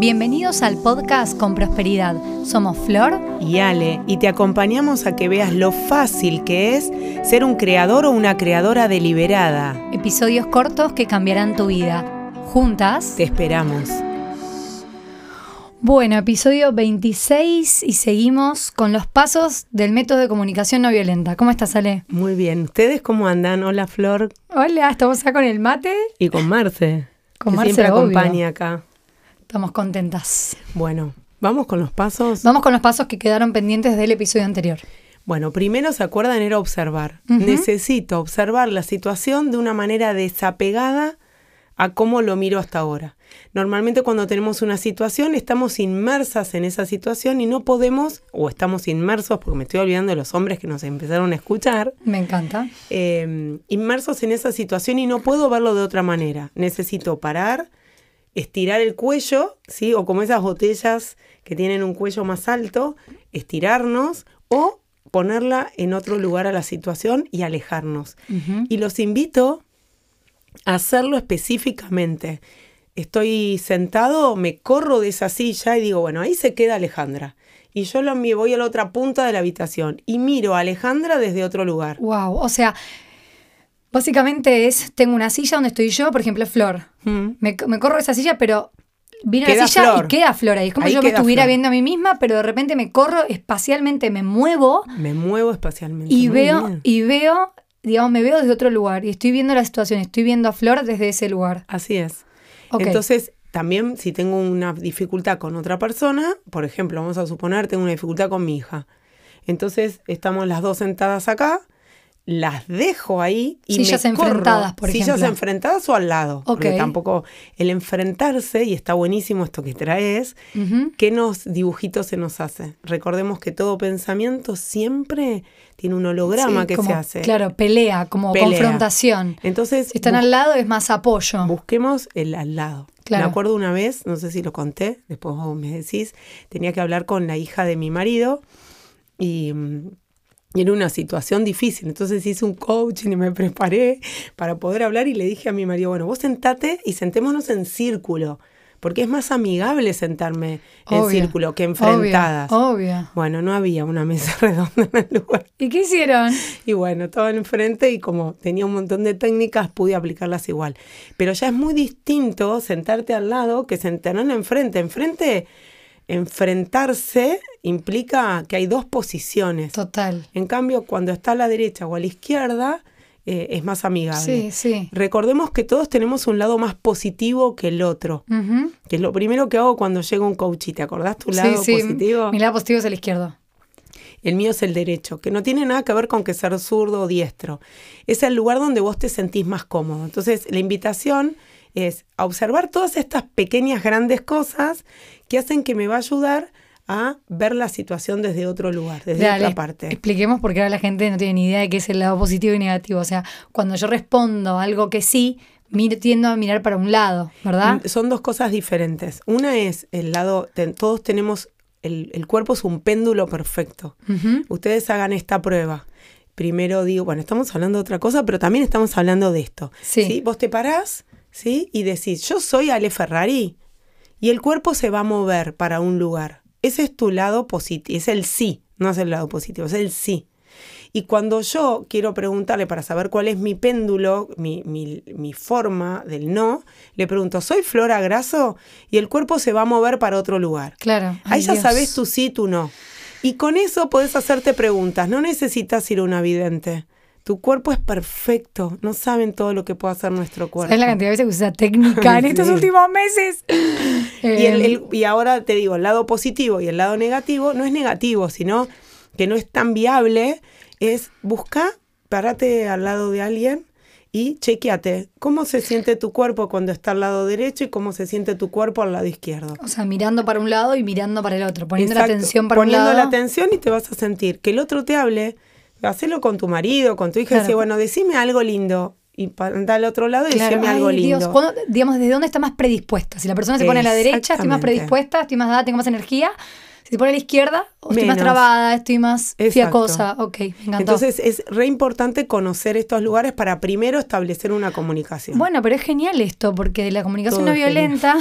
Bienvenidos al podcast con prosperidad. Somos Flor y Ale y te acompañamos a que veas lo fácil que es ser un creador o una creadora deliberada. Episodios cortos que cambiarán tu vida. Juntas te esperamos. Bueno, episodio 26 y seguimos con los pasos del método de comunicación no violenta. ¿Cómo estás, Ale? Muy bien. ¿Ustedes cómo andan? Hola, Flor. Hola, estamos acá con el mate. Y con Marce. Con Marce, siempre acompaña acá. Estamos contentas. Bueno, vamos con los pasos. Vamos con los pasos que quedaron pendientes del episodio anterior. Bueno, primero se acuerdan era observar. Necesito observar la situación de una manera desapegada a cómo lo miro hasta ahora. Normalmente cuando tenemos una situación estamos inmersas en esa situación y no podemos, o estamos inmersos, porque me estoy olvidando de los hombres que nos empezaron a escuchar. Me encanta. Eh, inmersos en esa situación y no puedo verlo de otra manera. Necesito parar, estirar el cuello, ¿sí? O como esas botellas que tienen un cuello más alto, estirarnos o ponerla en otro lugar a la situación y alejarnos. Y los invito a hacerlo específicamente. Estoy sentado, me corro de esa silla y digo, bueno, ahí se queda Alejandra. Y yo lo, voy a la otra punta de la habitación y miro a Alejandra desde otro lugar. Wow, o sea, Básicamente es, tengo una silla donde estoy yo, por ejemplo, Flor. Mm. Me, corro esa silla, pero vino la silla y queda Flor ahí. Es como si yo me estuviera viendo a mí misma, pero de repente me corro espacialmente, me muevo. Me muevo espacialmente. Y veo, y veo, digamos, me veo desde otro lugar. Y estoy viendo la situación, estoy viendo a Flor desde ese lugar. Así es. Entonces, también si tengo una dificultad con otra persona, por ejemplo, vamos a suponer, tengo una dificultad con mi hija. Entonces, estamos las dos sentadas acá las dejo ahí y sillas me enfrentadas, por ejemplo. Sillas enfrentadas o al lado. Porque tampoco el enfrentarse, y está buenísimo esto que traes, ¿qué nos dibujitos se nos hace? Recordemos que todo pensamiento siempre tiene un holograma que se hace. Claro, pelea, como confrontación. Entonces, si están al lado es más apoyo. Busquemos el al lado. Me acuerdo una vez, no sé si lo conté, después vos me decís, tenía que hablar con la hija de mi marido y mm, y era una situación difícil. Entonces hice un coaching y me preparé para poder hablar y le dije a mi marido, bueno, vos sentate y sentémonos en círculo, porque es más amigable sentarme en círculo que enfrentadas. Obvio, Bueno, no había una mesa redonda en el lugar. ¿Y qué hicieron? Y bueno, estaban enfrente y como tenía un montón de técnicas, pude aplicarlas igual. Pero ya es muy distinto sentarte al lado que sentarme enfrente. Enfrente enfrentarse implica que hay dos posiciones. Total. En cambio, cuando está a la derecha o a la izquierda, eh, es más amigable. Sí, sí. Recordemos que todos tenemos un lado más positivo que el otro, que es lo primero que hago cuando llega un coach. ¿Te acordás tu lado sí, positivo? Mi lado positivo es el izquierdo. El mío es el derecho, que no tiene nada que ver con que ser zurdo o diestro. Es el lugar donde vos te sentís más cómodo. Entonces, la invitación es a observar todas estas pequeñas, grandes cosas que hacen que me va a ayudar a ver la situación desde otro lugar, desde otra parte. Expliquemos porque ahora la gente no tiene ni idea de qué es el lado positivo y negativo. O sea, cuando yo respondo algo que sí, tiendo a mirar para un lado, ¿verdad? Mm, son dos cosas diferentes. Una es el lado, todos tenemos, el, cuerpo es un péndulo perfecto. Ustedes hagan esta prueba. Primero digo, bueno, estamos hablando de otra cosa, pero también estamos hablando de esto. Sí. Vos te parás, ¿sí? Y decís, yo soy Ale Ferrari. Y el cuerpo se va a mover para un lugar. Ese es tu lado positivo, es el sí, no es el lado positivo, es el sí. Y cuando yo quiero preguntarle para saber cuál es mi péndulo, mi, mi, forma del no, le pregunto, ¿soy Flora Graso? Y el cuerpo se va a mover para otro lugar. Claro. Ahí ya sabes tu sí, tu no. Y con eso puedes hacerte preguntas. No necesitas ir a una vidente. Tu cuerpo es perfecto. No saben todo lo que puede hacer nuestro cuerpo. Es la cantidad de veces que usa técnica en estos últimos meses. y, y ahora te digo, el lado positivo y el lado negativo no es negativo, sino que no es tan viable. Es busca, párate al lado de alguien y chequeate cómo se siente tu cuerpo cuando está al lado derecho y cómo se siente tu cuerpo al lado izquierdo. O sea, mirando para un lado y mirando para el otro, poniendo la atención para un lado. Poniendo la atención y te vas a sentir que el otro te hable Hacelo con tu marido, con tu hija, y decir, bueno, decime algo lindo. Y anda al otro lado y decime algo lindo. Dios, digamos, ¿desde dónde está más predispuesta? Si la persona se pone a la derecha, estoy más predispuesta, estoy más dada, tengo más energía. Si por la izquierda, o estoy más trabada, estoy más fiacosa. Ok, me encantó. Entonces es re importante conocer estos lugares para primero establecer una comunicación. Bueno, pero es genial esto, porque la comunicación no violenta,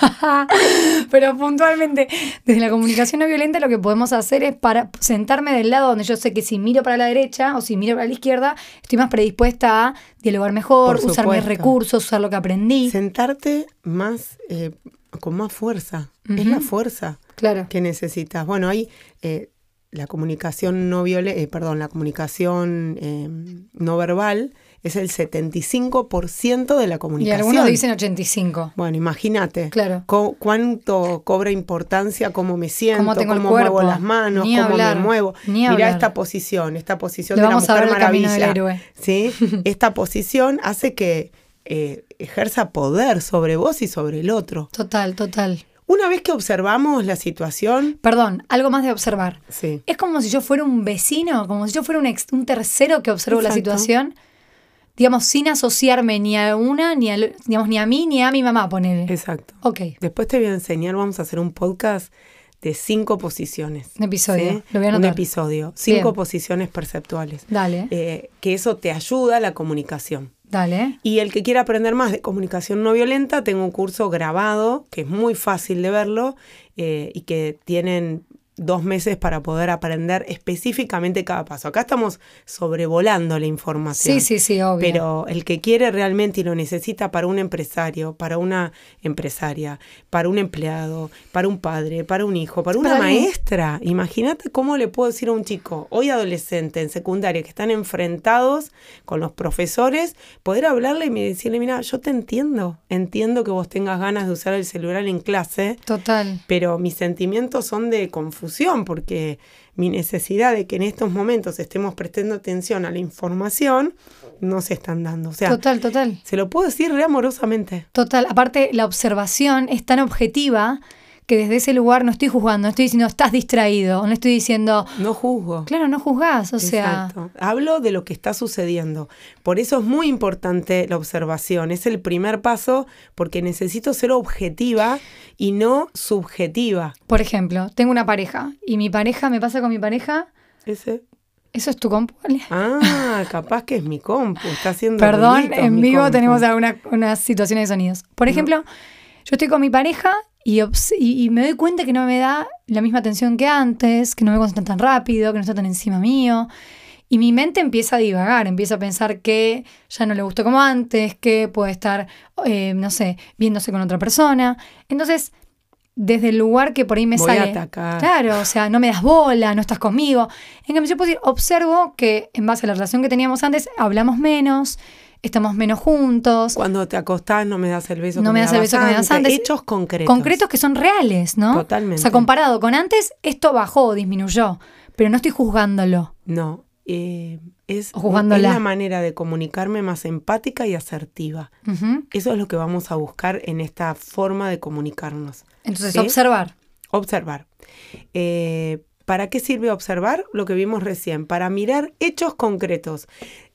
pero puntualmente, desde la comunicación no violenta lo que podemos hacer es para sentarme del lado donde yo sé que si miro para la derecha o si miro para la izquierda, estoy más predispuesta a dialogar mejor, usar mis recursos, usar lo que aprendí. Sentarte más, eh, con más fuerza. Es la fuerza claro. que necesitas. Bueno, hay eh, la comunicación no violenta, eh, perdón, la comunicación eh, no verbal es el 75% de la comunicación. Y algunos dicen 85. Bueno, imagínate. Claro. cuánto cobra importancia cómo me siento, cómo, muevo las manos, cómo me muevo. Mira esta posición, esta posición de la mujer maravilla. ¿sí? esta posición hace que ejerza poder sobre vos y sobre el otro. Total, total. Una vez que observamos la situación. Perdón, algo más de observar. Sí. Es como si yo fuera un vecino, como si yo fuera un, un tercero que observo la situación, digamos, sin asociarme ni a una, ni a, digamos, ni a mí, ni a mi mamá, poner. Exacto. Ok. Después te voy a enseñar, vamos a hacer un podcast de cinco posiciones. Un episodio. Lo voy a Un episodio. Cinco posiciones perceptuales. Dale. Eh, que eso te ayuda a la comunicación. Dale. Y el que quiera aprender más de comunicación no violenta, tengo un curso grabado que es muy fácil de verlo eh, y que tienen dos meses para poder aprender específicamente cada paso. Acá estamos sobrevolando la información. Sí, sí, sí, obvio. Pero el que quiere realmente y lo necesita para un empresario, para una empresaria, para un empleado, para un padre, para un hijo, para una maestra. Imagínate cómo le puedo decir a un chico, hoy adolescente, en secundaria, que están enfrentados con los profesores, poder hablarle y decirle, mira, yo te entiendo, entiendo que vos tengas ganas de usar el celular en clase. Total. Pero mis sentimientos son de confusión porque mi necesidad de que en estos momentos estemos prestando atención a la información no se están dando. O sea, total, total. Se lo puedo decir re amorosamente. Total. Aparte, la observación es tan objetiva que desde ese lugar no estoy juzgando, no estoy diciendo estás distraído, no estoy diciendo... No juzgo. Claro, no juzgás, o sea... Hablo de lo que está sucediendo. Por eso es muy importante la observación, es el primer paso porque necesito ser objetiva y no subjetiva. Por ejemplo, tengo una pareja y mi pareja, me pasa con mi pareja... Ese... ¿Eso es tu compu? Ah, capaz que es mi compu, está haciendo Perdón, en vivo tenemos algunas unas situaciones de sonidos. Por ejemplo, yo estoy con mi pareja y, me doy cuenta que no me da la misma atención que antes, que no me concentra tan rápido, que no está tan encima mío. Y mi mente empieza a divagar, empieza a pensar que ya no le gustó como antes, que puede estar, eh, no sé, viéndose con otra persona. Entonces, desde el lugar que por ahí me sale. Claro, o sea, no me das bola, no estás conmigo. En cambio, yo puedo decir, observo que en base a la relación que teníamos antes, hablamos menos, estamos menos juntos. Cuando te acostás no me das el beso no me das el beso que me das antes. Hechos concretos. Concretos que son reales, ¿no? Totalmente. O sea, comparado con antes, esto bajó o disminuyó, pero no estoy juzgándolo. No, eh, es, la manera de comunicarme más empática y asertiva. Eso es lo que vamos a buscar en esta forma de comunicarnos. Entonces, observar. Observar. Eh, ¿Para qué sirve observar? Lo que vimos recién, para mirar hechos concretos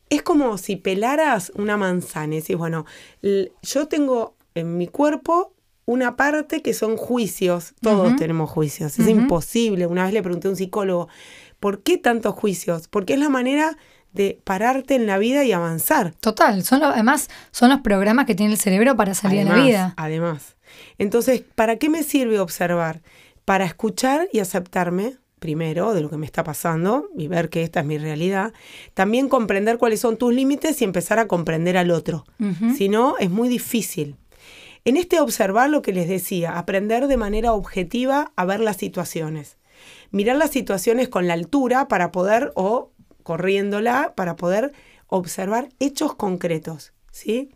es como si pelaras una manzana y decís, bueno, yo tengo en mi cuerpo una parte que son juicios, todos tenemos juicios, es imposible. Una vez le pregunté a un psicólogo, ¿por qué tantos juicios? Porque es la manera de pararte en la vida y avanzar. Total, son además son los programas que tiene el cerebro para salir a la vida. Además. Entonces, ¿para qué me sirve observar? Para escuchar y aceptarme, primero de lo que me está pasando y ver que esta es mi realidad, también comprender cuáles son tus límites y empezar a comprender al otro. Si no, es muy difícil. En este observar lo que les decía, aprender de manera objetiva a ver las situaciones. Mirar las situaciones con la altura para poder, o corriéndola, para poder observar hechos concretos. ¿sí?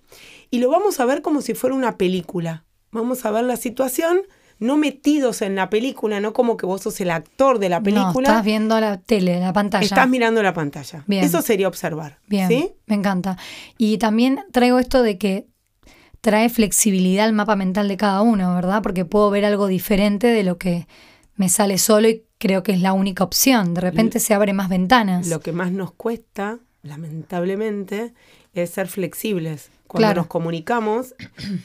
Y lo vamos a ver como si fuera una película. Vamos a ver la situación no metidos en la película, no como que vos sos el actor de la película. No, estás viendo la tele, la pantalla. Estás mirando la pantalla. Bien. Eso sería observar. Bien. ¿sí? Me encanta. Y también traigo esto de que trae flexibilidad al mapa mental de cada uno, ¿verdad? Porque puedo ver algo diferente de lo que me sale solo y creo que es la única opción. De repente se abren más ventanas. Lo que más nos cuesta, lamentablemente, es ser flexibles Cuando nos comunicamos,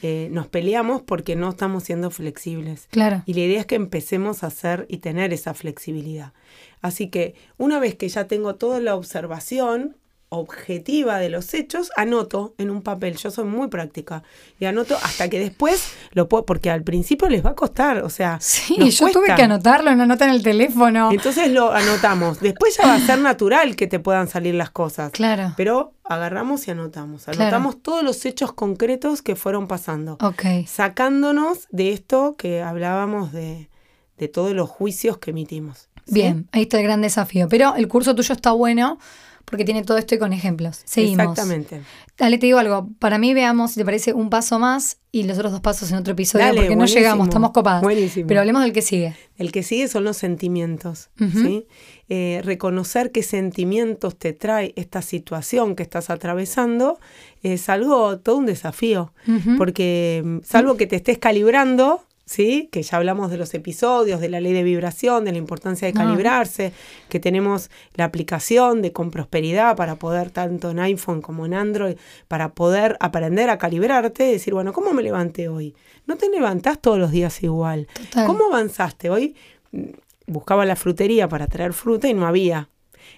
eh, nos peleamos porque no estamos siendo flexibles. Claro. Y la idea es que empecemos a hacer y tener esa flexibilidad. Así que una vez que ya tengo toda la observación, objetiva de los hechos, anoto en un papel. Yo soy muy práctica y anoto hasta que después lo puedo, porque al principio les va a costar, o sea. Sí, yo tuve que anotarlo, no anota en el teléfono. Entonces lo anotamos. Después ya va a ser natural que te puedan salir las cosas. Claro. Pero agarramos y anotamos. Anotamos todos los hechos concretos que fueron pasando. Ok. Sacándonos de esto que hablábamos de, de todos los juicios que emitimos. Bien, ahí está el gran desafío. Pero el curso tuyo está bueno porque tiene todo esto con ejemplos. Seguimos. Exactamente. Dale, te digo algo. Para mí, veamos si te parece un paso más y los otros dos pasos en otro episodio, porque no llegamos, estamos copados. Buenísimo. Pero hablemos del que sigue. El que sigue son los sentimientos. ¿sí? Eh, reconocer qué sentimientos te trae esta situación que estás atravesando es algo, todo un desafío. Porque, mm, salvo que te estés calibrando, ¿sí? Que ya hablamos de los episodios, de la ley de vibración, de la importancia de calibrarse, que tenemos la aplicación de con prosperidad para poder, tanto en iPhone como en Android, para poder aprender a calibrarte, decir, bueno, ¿cómo me levanté hoy? No te levantás todos los días igual. ¿Cómo avanzaste? Hoy mm, buscaba la frutería para traer fruta y no había.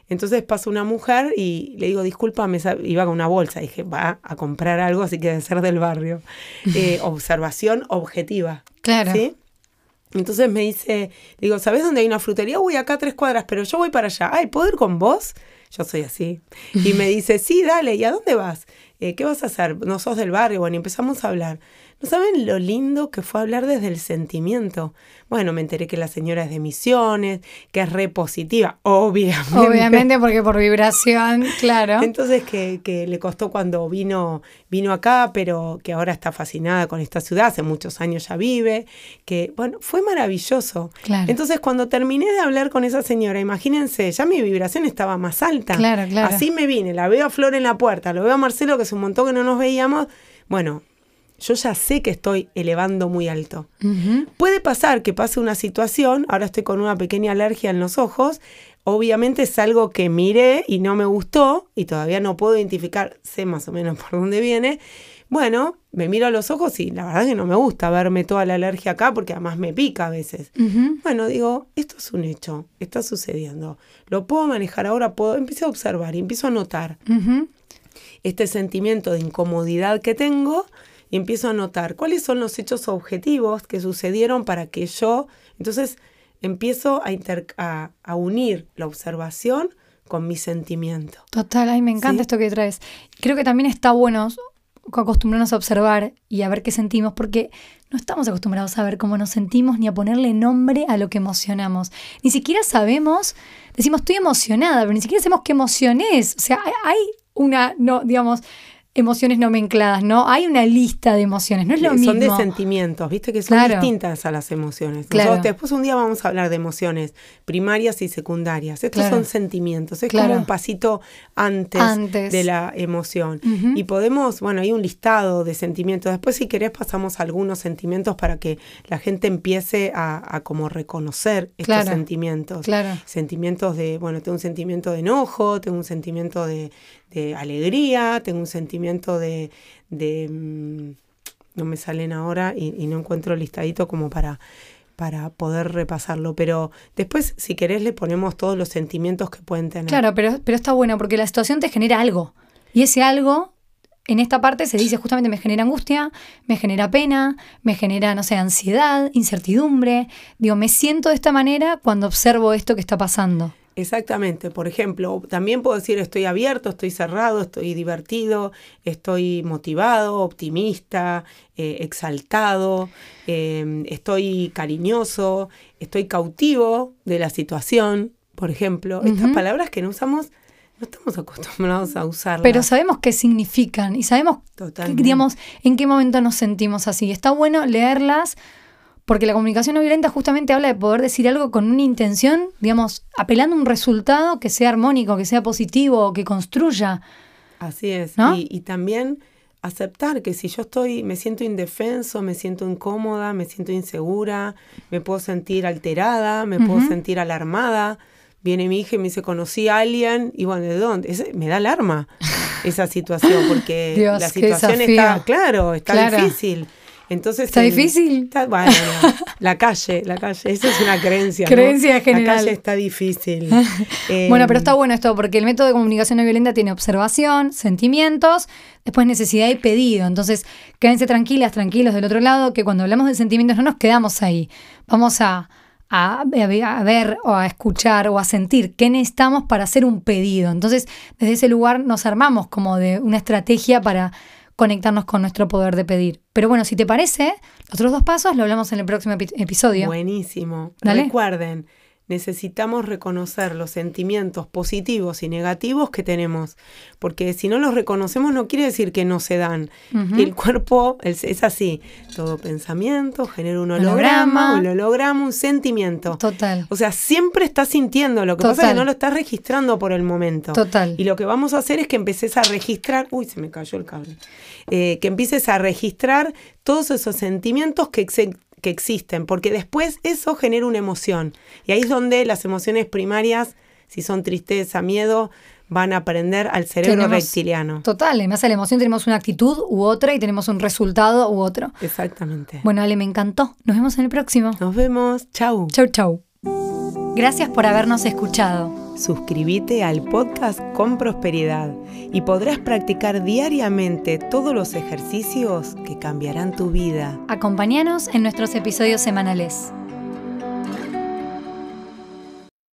Entonces pasa una mujer y le digo, disculpa, me iba con una bolsa. Dije, va a comprar algo, así que debe ser del barrio. Eh, observación objetiva. Claro. ¿sí? Entonces me dice, digo, ¿sabes dónde hay una frutería? Uy, acá tres cuadras, pero yo voy para allá. Ay, ¿puedo ir con vos? Yo soy así. Y me dice, sí, dale, ¿y a dónde vas? Eh, ¿Qué vas a hacer? No sos del barrio. Bueno, y empezamos a hablar. ¿No saben lo lindo que fue hablar desde el sentimiento? Bueno, me enteré que la señora es de misiones, que es repositiva, obviamente. Obviamente, porque por vibración, claro. Entonces, que, que, le costó cuando vino, vino acá, pero que ahora está fascinada con esta ciudad, hace muchos años ya vive, que, bueno, fue maravilloso. Claro. Entonces, cuando terminé de hablar con esa señora, imagínense, ya mi vibración estaba más alta. Claro, claro. Así me vine, la veo a Flor en la puerta, lo veo a Marcelo, que es un montón que no nos veíamos. Bueno, yo ya sé que estoy elevando muy alto. Puede pasar que pase una situación, ahora estoy con una pequeña alergia en los ojos, obviamente es algo que miré y no me gustó y todavía no puedo identificar, sé más o menos por dónde viene. Bueno, me miro a los ojos y la verdad es que no me gusta verme toda la alergia acá porque además me pica a veces. Bueno, digo, esto es un hecho, está sucediendo. Lo puedo manejar ahora, puedo, empiezo a observar y empiezo a notar este sentimiento de incomodidad que tengo y empiezo a notar cuáles son los hechos objetivos que sucedieron para que yo, entonces empiezo a, a, unir la observación con mi sentimiento. Total, ay, me encanta esto que traes. Creo que también está bueno acostumbrarnos a observar y a ver qué sentimos, porque no estamos acostumbrados a ver cómo nos sentimos ni a ponerle nombre a lo que emocionamos. Ni siquiera sabemos, decimos estoy emocionada, pero ni siquiera sabemos qué emoción es. O sea, hay una, no, digamos, emociones nomencladas, ¿no? Hay una lista de emociones, no es lo mismo. Son de sentimientos, viste que son distintas a las emociones. después un día vamos a hablar de emociones primarias y secundarias. Estos son sentimientos, es como un pasito antes, de la emoción. Y podemos, bueno, hay un listado de sentimientos. Después si querés pasamos algunos sentimientos para que la gente empiece a, como reconocer estos sentimientos. Sentimientos de, bueno, tengo un sentimiento de enojo, tengo un sentimiento de, de alegría, tengo un sentimiento de, de mm, no me salen ahora y, no encuentro listadito como para, para poder repasarlo. Pero después, si querés, le ponemos todos los sentimientos que pueden tener. Claro, pero, pero está bueno porque la situación te genera algo. Y ese algo, en esta parte se dice justamente me genera angustia, me genera pena, me genera, no sé, ansiedad, incertidumbre. Digo, me siento de esta manera cuando observo esto que está pasando. Exactamente, por ejemplo, también puedo decir estoy abierto, estoy cerrado, estoy divertido, estoy motivado, optimista, eh, exaltado, em, estoy cariñoso, estoy cautivo de la situación, por ejemplo. Estas palabras que no usamos, no estamos acostumbrados a usarlas. Pero sabemos qué significan y sabemos, digamos, en qué momento nos sentimos así. Está bueno leerlas porque la comunicación no violenta justamente habla de poder decir algo con una intención, digamos, apelando a un resultado que sea armónico, que sea positivo, que construya. Así es. Y, también aceptar que si yo estoy, me siento indefenso, me siento incómoda, me siento insegura, me puedo sentir alterada, me puedo sentir alarmada. Viene mi hija y me dice, conocí a alguien, y bueno, ¿de dónde? me da alarma. esa situación, porque la situación está, claro, está difícil. Entonces, ¿Está difícil? bueno, la calle, la calle, esa es una creencia. Creencia general. La calle está difícil. bueno, pero está bueno esto, porque el método de comunicación no violenta tiene observación, sentimientos, después necesidad y pedido. Entonces, quédense tranquilas, tranquilos del otro lado, que cuando hablamos de sentimientos no nos quedamos ahí. Vamos a, a, ver o a escuchar o a sentir qué necesitamos para hacer un pedido. Entonces, desde ese lugar nos armamos como de una estrategia para conectarnos con nuestro poder de pedir. Pero bueno, si te parece, los otros dos pasos lo hablamos en el próximo episodio. Buenísimo. Recuerden, necesitamos reconocer los sentimientos positivos y negativos que tenemos, porque si no los reconocemos no quiere decir que no se dan. El cuerpo es, así, todo pensamiento genera un holograma, un holograma, un sentimiento. Total. O sea, siempre estás sintiendo, lo que pasa es que no lo estás registrando por el momento. Total. Y lo que vamos a hacer es que empeces a registrar, uy, se me cayó el cable, eh, que empieces a registrar todos esos sentimientos que, que existen, porque después eso genera una emoción. Y ahí es donde las emociones primarias, si son tristeza, miedo, van a aprender al cerebro reptiliano. Total, además de la emoción tenemos una actitud u otra y tenemos un resultado u otro. Exactamente. Bueno, Ale, me encantó. Nos vemos en el próximo. Nos vemos. Chau. Chau, chau. Gracias por habernos escuchado. Suscríbete al podcast con prosperidad y podrás practicar diariamente todos los ejercicios que cambiarán tu vida. Acompáñanos en nuestros episodios semanales.